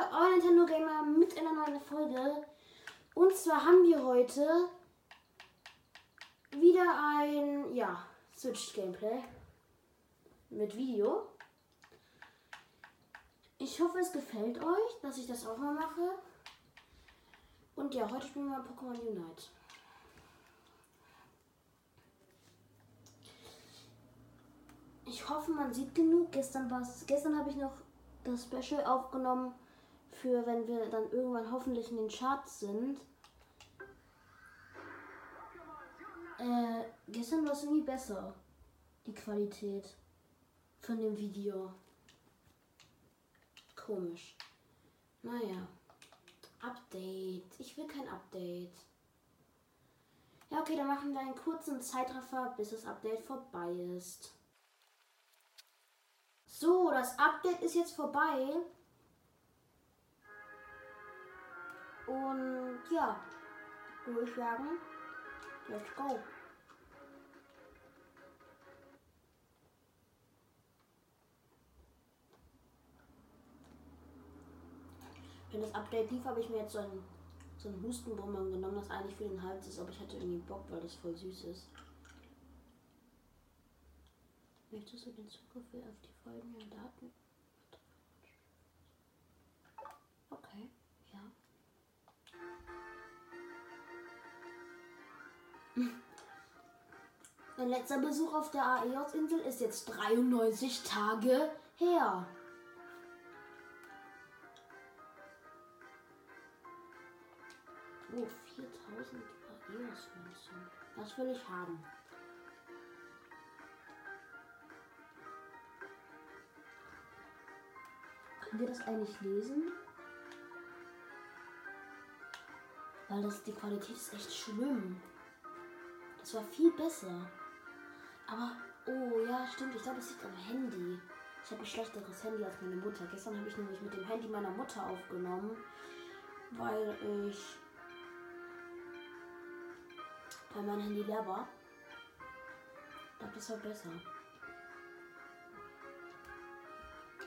wieder euer Nintendo Gamer mit einer neuen Folge. Und zwar haben wir heute wieder ein, ja, Switch-Gameplay mit Video. Ich hoffe, es gefällt euch, dass ich das auch mal mache. Und ja, heute spielen wir mal Pokémon Unite. Ich hoffe, man sieht genug. Gestern gestern habe ich noch das Special aufgenommen für, wenn wir dann irgendwann hoffentlich in den Charts sind. Äh, gestern war es irgendwie besser, die Qualität von dem Video. Komisch. Naja. Update. Ich will kein Update. Ja, okay, dann machen wir einen kurzen Zeitraffer, bis das Update vorbei ist. So, das Update ist jetzt vorbei. Und ja, würde ich sagen, let's go. Wenn das Update lief, habe ich mir jetzt so einen, so einen Hustenbonbon genommen, das eigentlich für den Hals ist, aber ich hatte irgendwie Bock, weil das voll süß ist. Möchtest du den Zugriff auf die folgenden Daten? Mein letzter Besuch auf der Aeos-Insel ist jetzt 93 Tage her. Oh, 4000 Aeos-Münzen. Das will ich haben. Könnt ihr das eigentlich lesen? Weil das, die Qualität ist echt schlimm. Das war viel besser. Aber, oh ja, stimmt. Ich glaube, es liegt am Handy. Ich habe ein schlechteres Handy als meine Mutter. Gestern habe ich nämlich mit dem Handy meiner Mutter aufgenommen, weil ich weil mein Handy leer war. Ich glaube, das war besser.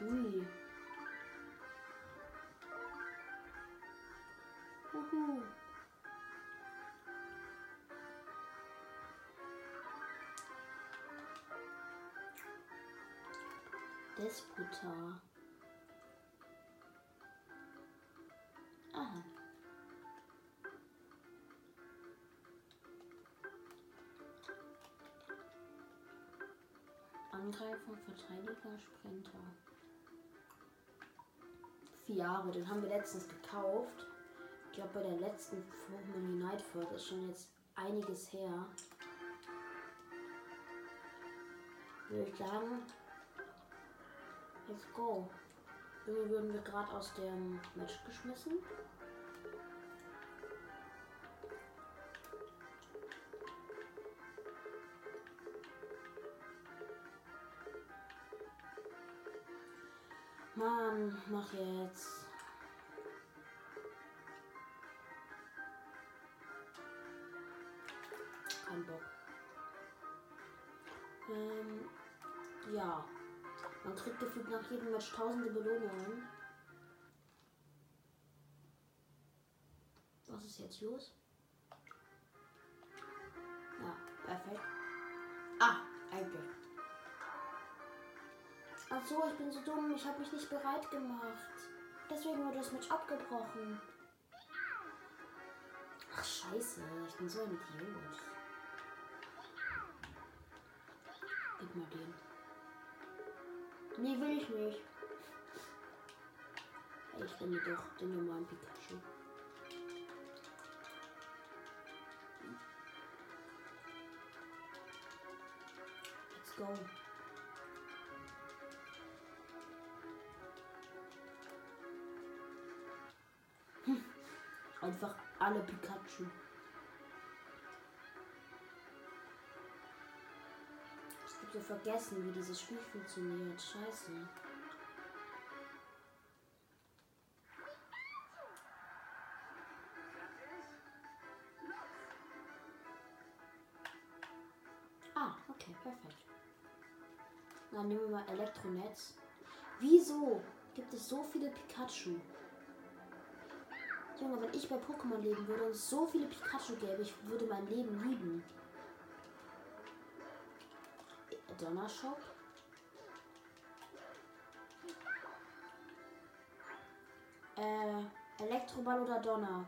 Ui. Uhu. Despotar. Aha. Angreifer, Verteidiger, Sprinter. Vier den haben wir letztens gekauft. Ich glaube, bei der letzten Pokémon Unite Folge ist schon jetzt einiges her. Würde ich sagen, let's go. Irgendwie wurden wir gerade aus dem Match geschmissen. Mann, mach jetzt. Nach jedem Match tausende Belohnungen. Was ist jetzt los? Ja, perfekt. Ah, eigentlich. Ach so, ich bin so dumm. Ich habe mich nicht bereit gemacht. Deswegen wurde das Match abgebrochen. Ach scheiße, ich bin so ein Idiot. Gib mal den. Nee, will ich nicht. Ich nehme doch den normalen Pikachu. Let's go. Einfach alle Pikachu. Vergessen, wie dieses Spiel funktioniert. Scheiße. Ah, okay, perfekt. Dann nehmen wir mal Elektronetz. Wieso gibt es so viele Pikachu. Junge, wenn ich bei Pokémon leben würde und so viele Pikachu gäbe, ich würde mein Leben lieben. Donnerschock. Äh, Elektroball oder Donner?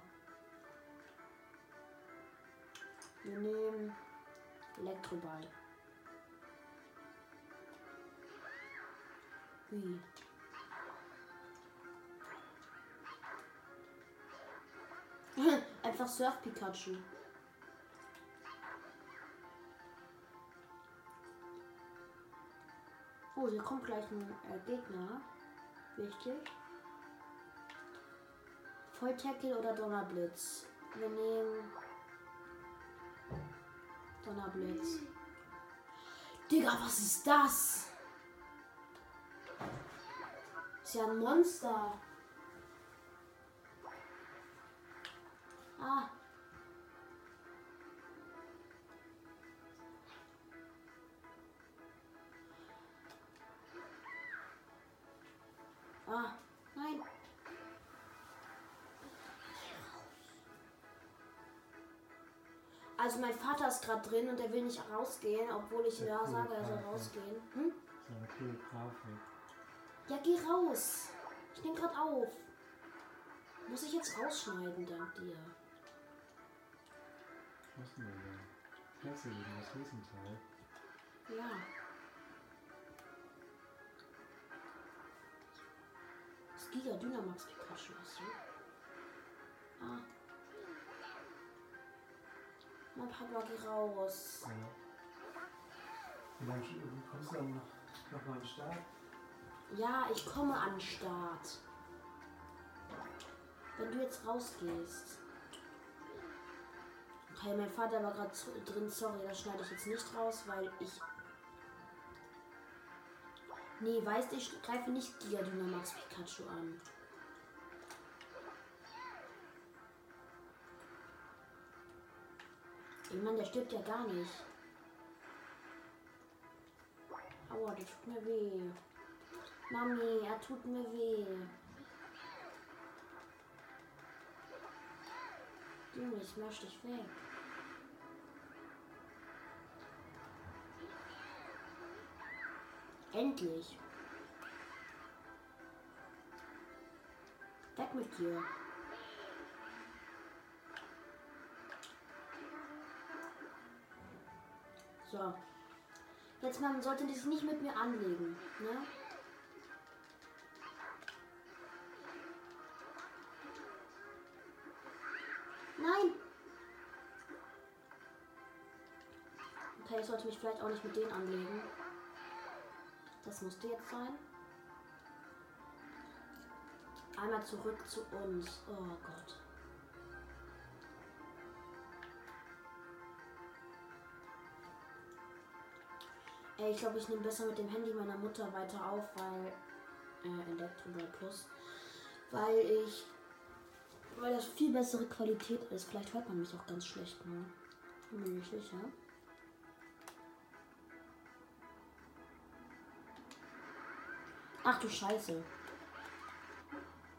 Wir nehmen Elektroball. Wie? Einfach Surf Pikachu. Oh, hier kommt gleich ein äh, Gegner. Wichtig. Volltackle oder Donnerblitz? Wir nehmen Donnerblitz. Digga, was ist das? Ist ja ein Monster. Ah. Ah, nein. Also mein Vater ist gerade drin und er will nicht rausgehen, obwohl ich ja sage, er soll rausgehen. Hm? So eine coole Grafik. Ja, geh raus. Ich nehme gerade auf. Muss ich jetzt rausschneiden, dank dir. Was denn da? Kennst du den aus Riesenteil? Ja. Giga Dynamax Pikachu hast du? Ah. Mein Papa, geh raus. Ja. Sch- kommst du dann noch mal an den Start? Ja, ich komme an den Start. Wenn du jetzt rausgehst. Okay, mein Vater war gerade drin, sorry, das schneide ich jetzt nicht raus, weil ich. Nee, weißt du, ich greife nicht Giga Dynamax Pikachu an. Ey, Mann, der stirbt ja gar nicht. Aua, das tut mir weh. Mami, er tut mir weh. Junge, ich möchte dich weg. Endlich. Weg mit dir. So. Jetzt man sollte sich nicht mit mir anlegen, ne? Nein! Okay, ich sollte mich vielleicht auch nicht mit denen anlegen. Das musste jetzt sein. Einmal zurück zu uns. Oh Gott. Ey, ich glaube, ich nehme besser mit dem Handy meiner Mutter weiter auf, weil. Äh, Elektroball Plus. Weil ich. Weil das viel bessere Qualität ist. Vielleicht hört man mich auch ganz schlecht nur. Bin mir nicht sicher. Ach du Scheiße.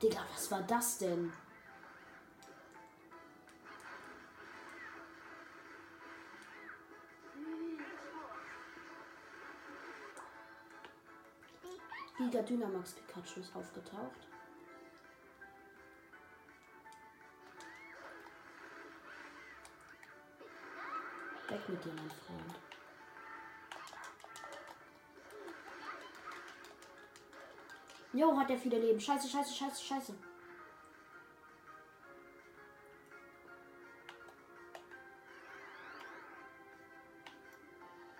Digga, was war das denn? Giga Dynamax Pikachu ist aufgetaucht. Weg mit dir, mein Freund. Jo, hat er viele Leben. Scheiße, scheiße, scheiße, scheiße.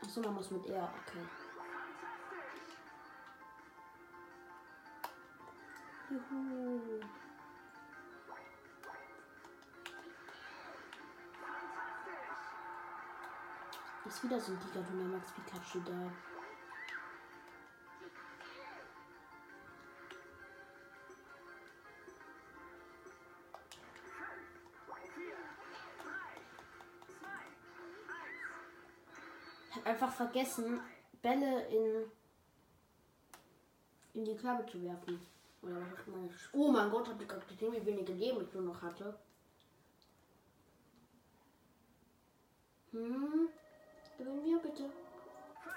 Achso, man muss mit er. Okay. Juhu. Ist wieder so ein Giga Dynamax Pikachu da. Einfach vergessen, Bälle in, in die Körbe zu werfen. Oder was meine Sch Oh mein Gott, habt ihr gerade gesehen, wie wenige Leben ich nur noch hatte? Hm? Gewinnen wir bitte?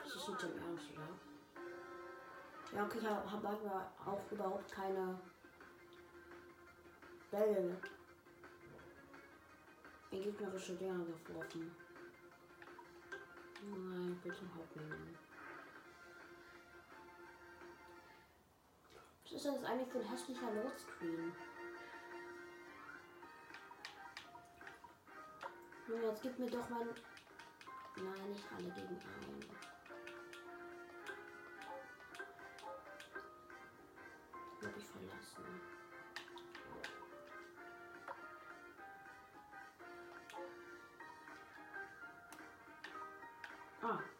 Das ist nicht im Ernst, oder? Ja, okay, ich hab aber auch überhaupt keine Bälle in gegnerische Dinger geworfen. Nein, halt nicht. Was ist das eigentlich für ein hässlicher Loadscreen? Nun, jetzt gib mir doch mal. Nein, nicht alle gegen einen.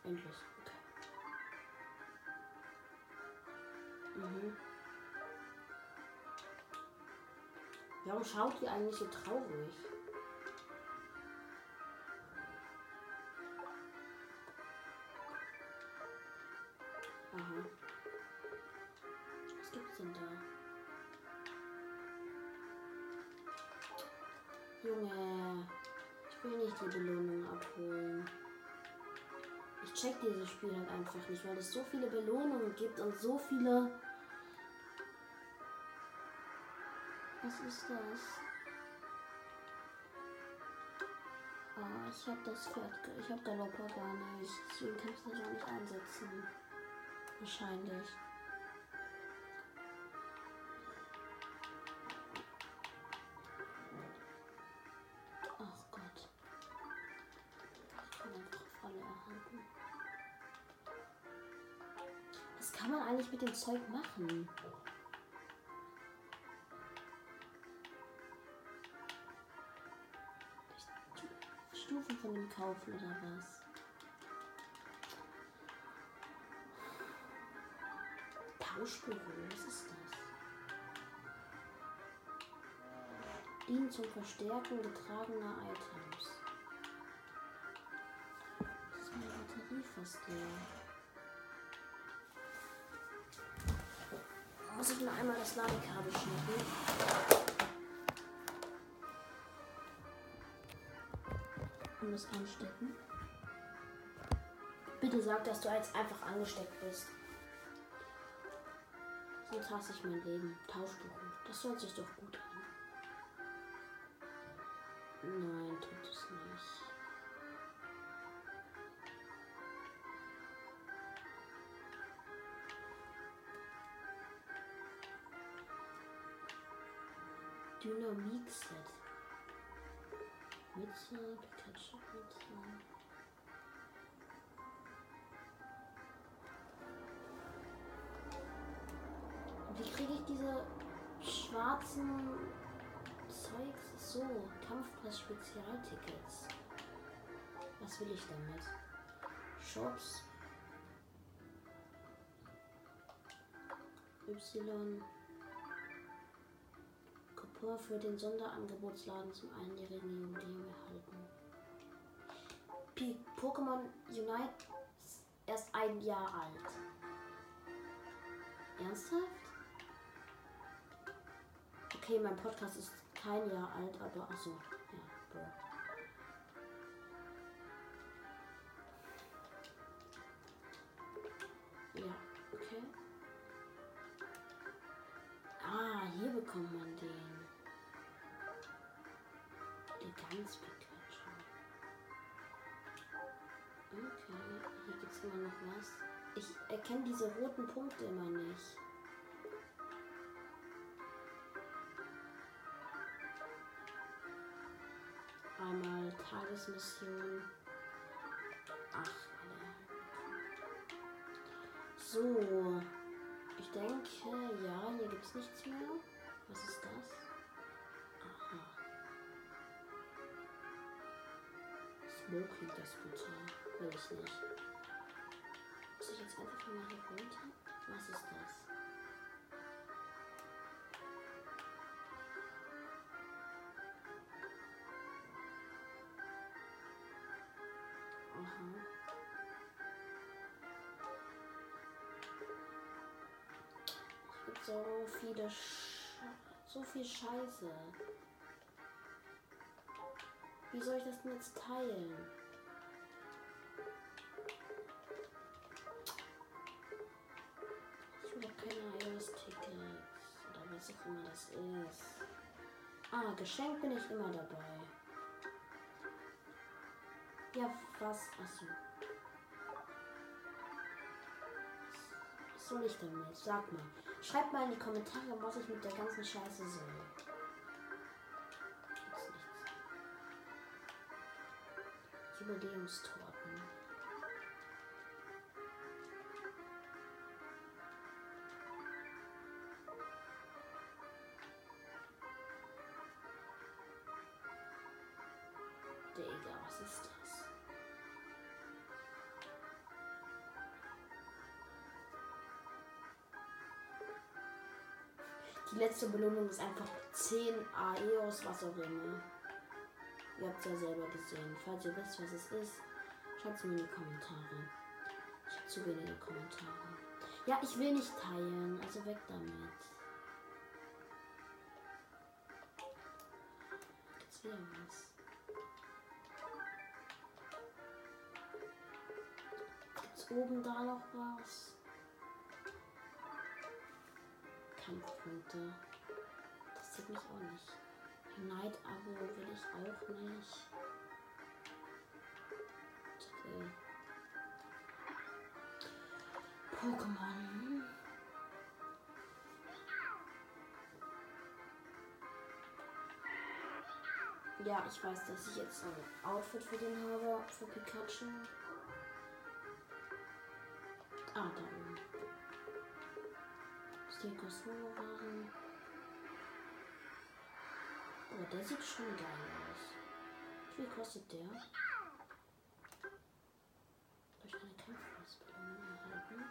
Endlich. Okay. Mhm. Warum schaut ihr eigentlich so traurig? Aha. Was gibt's denn da? Junge, ich will nicht die Belohnung abholen. Check dieses Spiel halt einfach nicht, weil es so viele Belohnungen gibt und so viele. Was ist das? Ah, ich hab das Pferd. Ich hab Galopper gar nicht. Deswegen kann ich das auch nicht einsetzen. Wahrscheinlich. Kann man eigentlich mit dem Zeug machen? Stufen von dem kaufen oder was? Tauschbüro, was ist das? Dient zum Verstärken getragener Items. Das ist meine Batterie fast leer. Muss ich nur einmal das Ladekabel schnappen? Und das anstecken? Bitte sag, dass du jetzt einfach angesteckt bist. Sonst hasse ich mein Leben. Tauschbuch. Das hört sich doch gut an. Nein, Mütze, Pikachu-Mütze. Wie kriege ich diese schwarzen Zeugs? So, Kampfpreis Spezialtickets. Was will ich damit? Shops. Y. Coupon für den Sonderangebotsladen zum einjährigen Jubiläum erhalten. Pokémon Unite ist erst ein Jahr alt. Ernsthaft? Okay, mein Podcast ist kein Jahr alt, aber achso, ja, bro. Es immer noch was. Ich erkenne diese roten Punkte immer nicht. Einmal Tagesmission. Ach. So. Ich denke, ja, hier gibt es nichts mehr. Was ist das? Aha. Smoking das bitte. Will ich nicht. Ich jetzt einfach mal hier runter? Was ist das? So viele Sch so viel Scheiße. Wie soll ich das denn jetzt teilen? Das ist. Ah, Geschenk bin ich immer dabei. Ja, was? Achso. Was soll ich damit? Sag mal. Schreibt mal in die Kommentare, was ich mit der ganzen Scheiße soll. Gibt's Die letzte Belohnung ist einfach 10 AEOS, was auch immer. Ihr habt es ja selber gesehen. Falls ihr wisst, was es ist, schreibt es mir in die Kommentare. Ich habe zu wenige Kommentare. Ja, ich will nicht teilen, also weg damit. Jetzt wieder was. Gibt's oben da noch was? Das sieht mich auch nicht. Night-Abo will ich auch nicht. Titel. Pokémon. Ja, ich weiß, dass ich jetzt ein Outfit für den habe, für Pikachu. Ah, da oben. Stegosaurus. Oh, der sieht schon geil aus. Wie viel kostet der? Ich eine Kampfausbildung erhalten?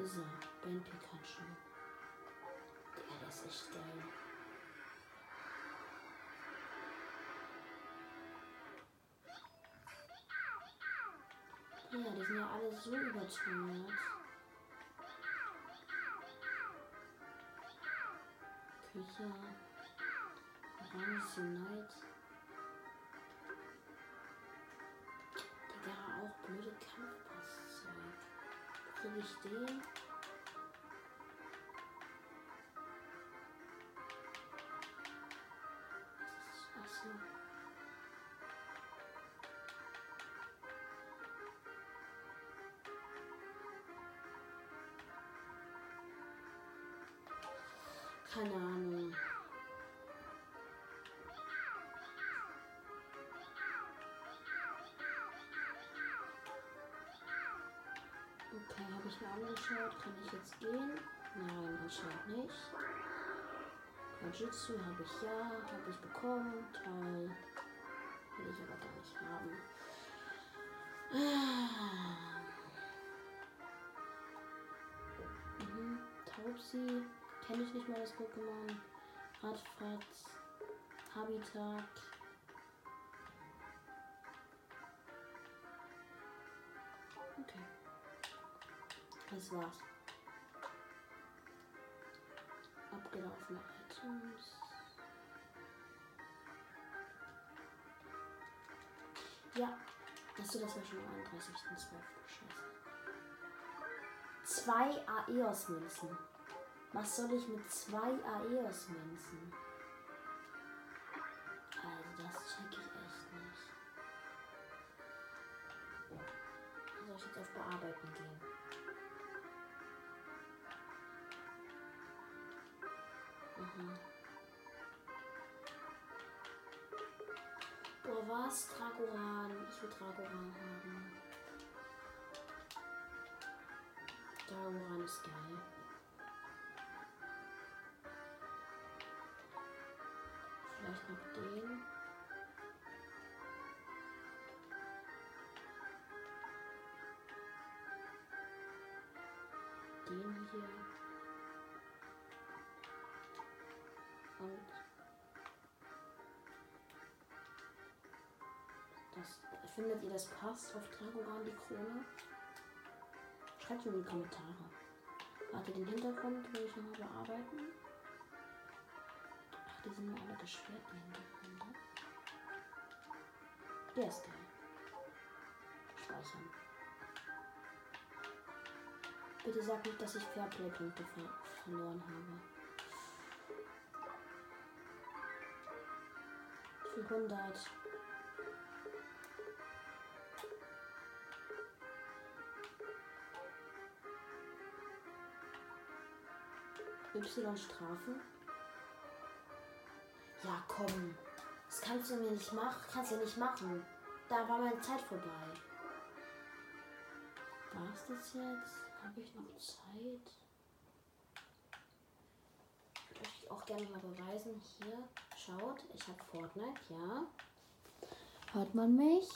Ist er, Ben Pikachu. Der ist echt geil. Ja, die sind ja alle so überteuert. Küche. Orange Unite. Digga, auch blöde Kampfpasszeug. Krieg ich den? Keine Ahnung. Okay, habe ich mir angeschaut. Kann ich jetzt gehen? Nein, anscheinend nicht. Kajutsu habe ich ja, habe ich bekommen. Toll. Will ich aber gar nicht haben. Ah. Mhm. Taubsi. Kenne ich nicht mal das Pokémon. Radfratz. Habitat. Das war's. Abgelaufene Items. Ja. Achso, das war schon am 31.12. Scheiße. Zwei Aeos-Münzen. Was soll ich mit zwei Aeos-Münzen? Also, das check ich echt nicht. Soll ich jetzt auf Bearbeiten gehen? Dragoran ist geil. Vielleicht noch den. Den. den hier. Und das, findet ihr das passt auf Dragoran die Krone? Schreibt mir in die Kommentare. Warte, den Hintergrund will ich nochmal bearbeiten. Ach, die sind nur alle geschwert, die Hintergründe. Der ist geil. Speichern. Bitte sag nicht, dass ich Fairplay-Punkte ver verloren habe. 400. Y-Strafen? Ja, komm. Das kannst du mir nicht machen. Kannst du nicht machen. Da war meine Zeit vorbei. War es das jetzt? Habe ich noch Zeit? Möchte ich auch gerne mal beweisen. Hier, schaut, ich habe Fortnite, ja. Hört man mich?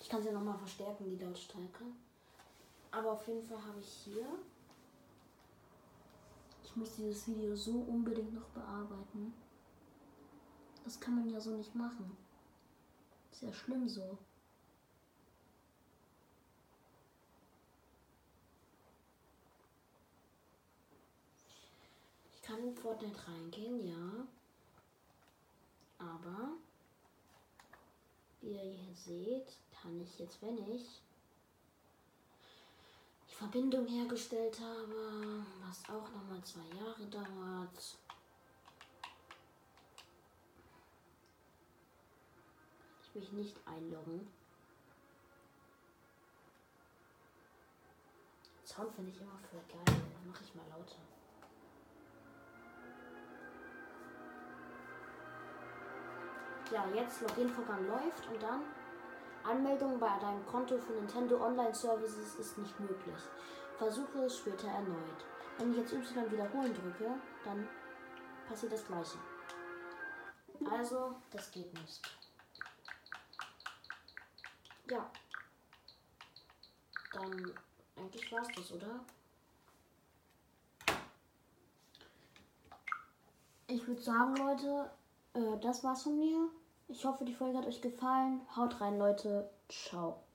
Ich kann es ja nochmal verstärken, die Lautstärke. Aber auf jeden Fall habe ich hier ich muss dieses Video so unbedingt noch bearbeiten. Das kann man ja so nicht machen. Ist ja schlimm so. Ich kann in Fortnite reingehen, ja. Aber wie ihr hier seht, kann ich jetzt, wenn ich Verbindung hergestellt habe, was auch nochmal zwei Jahre dauert. Ich mich nicht einloggen. Sound finde ich immer voll geil. Mache ich mal lauter. Ja, jetzt Login-Vorgang läuft und dann Anmeldung bei deinem Konto für Nintendo Online Services ist nicht möglich. Versuche es später erneut. Wenn ich jetzt Y wiederholen drücke, dann passiert das gleiche. Also, das geht nicht. Ja. Dann, eigentlich war es das, oder? Ich würde sagen, Leute, äh, das war's von mir. Ich hoffe, die Folge hat euch gefallen. Haut rein, Leute. Ciao.